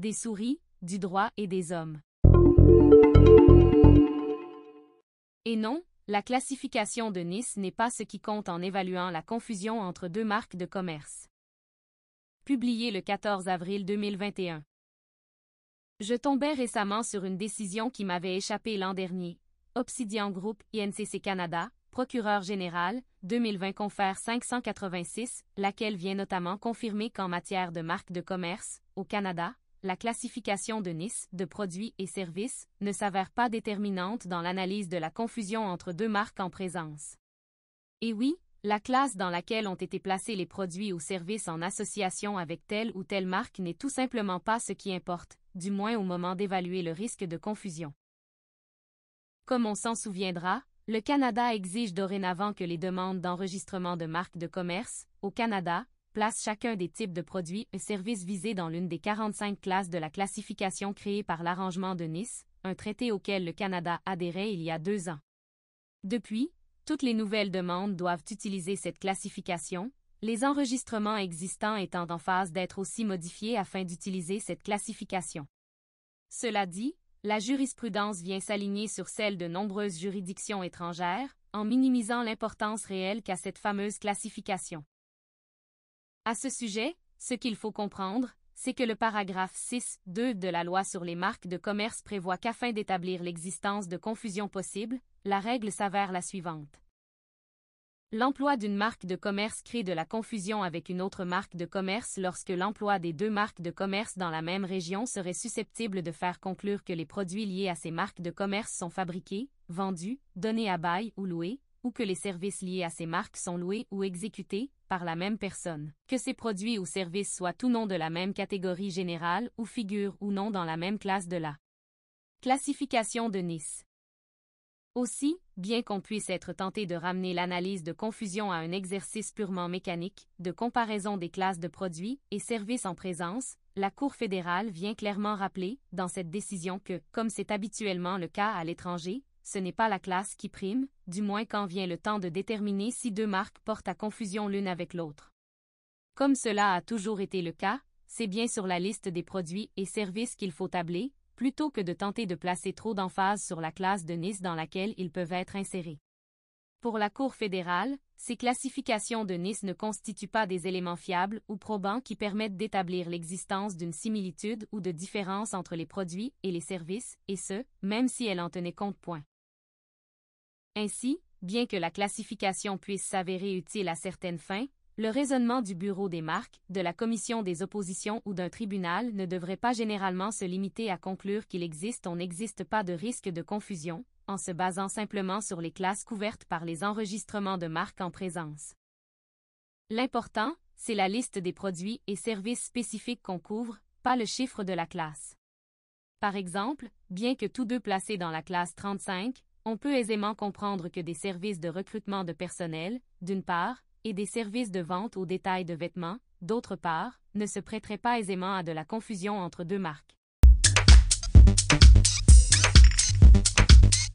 des souris, du droit et des hommes. Et non, la classification de Nice n'est pas ce qui compte en évaluant la confusion entre deux marques de commerce. Publié le 14 avril 2021. Je tombais récemment sur une décision qui m'avait échappé l'an dernier. Obsidian Group, INCC Canada, procureur général, 2020 confère 586, laquelle vient notamment confirmer qu'en matière de marque de commerce, au Canada, la classification de Nice de produits et services ne s'avère pas déterminante dans l'analyse de la confusion entre deux marques en présence. Et oui, la classe dans laquelle ont été placés les produits ou services en association avec telle ou telle marque n'est tout simplement pas ce qui importe, du moins au moment d'évaluer le risque de confusion. Comme on s'en souviendra, le Canada exige dorénavant que les demandes d'enregistrement de marques de commerce, au Canada, placent chacun des types de produits et services visés dans l'une des 45 classes de la classification créée par l'arrangement de Nice, un traité auquel le Canada adhérait il y a deux ans. Depuis, toutes les nouvelles demandes doivent utiliser cette classification, les enregistrements existants étant en phase d'être aussi modifiés afin d'utiliser cette classification. Cela dit, la jurisprudence vient s'aligner sur celle de nombreuses juridictions étrangères, en minimisant l'importance réelle qu'a cette fameuse classification. À ce sujet, ce qu'il faut comprendre, c'est que le paragraphe 6.2 de la loi sur les marques de commerce prévoit qu'afin d'établir l'existence de confusion possible, la règle s'avère la suivante. L'emploi d'une marque de commerce crée de la confusion avec une autre marque de commerce lorsque l'emploi des deux marques de commerce dans la même région serait susceptible de faire conclure que les produits liés à ces marques de commerce sont fabriqués, vendus, donnés à bail ou loués, ou que les services liés à ces marques sont loués ou exécutés par la même personne, que ces produits ou services soient ou non de la même catégorie générale ou figurent ou non dans la même classe de la classification de Nice. Aussi, bien qu'on puisse être tenté de ramener l'analyse de confusion à un exercice purement mécanique, de comparaison des classes de produits et services en présence, la Cour fédérale vient clairement rappeler, dans cette décision que, comme c'est habituellement le cas à l'étranger, ce n'est pas la classe qui prime, du moins quand vient le temps de déterminer si deux marques portent à confusion l'une avec l'autre. Comme cela a toujours été le cas, c'est bien sur la liste des produits et services qu'il faut tabler, plutôt que de tenter de placer trop d'emphase sur la classe de Nice dans laquelle ils peuvent être insérés. Pour la Cour fédérale, ces classifications de Nice ne constituent pas des éléments fiables ou probants qui permettent d'établir l'existence d'une similitude ou de différence entre les produits et les services, et ce, même si elles en tenaient compte point. Ainsi, bien que la classification puisse s'avérer utile à certaines fins, le raisonnement du Bureau des marques, de la Commission des oppositions ou d'un tribunal ne devrait pas généralement se limiter à conclure qu'il existe ou n'existe pas de risque de confusion, en se basant simplement sur les classes couvertes par les enregistrements de marques en présence. L'important, c'est la liste des produits et services spécifiques qu'on couvre, pas le chiffre de la classe. Par exemple, bien que tous deux placés dans la classe 35, on peut aisément comprendre que des services de recrutement de personnel, d'une part, et des services de vente au détail de vêtements, d'autre part, ne se prêterait pas aisément à de la confusion entre deux marques.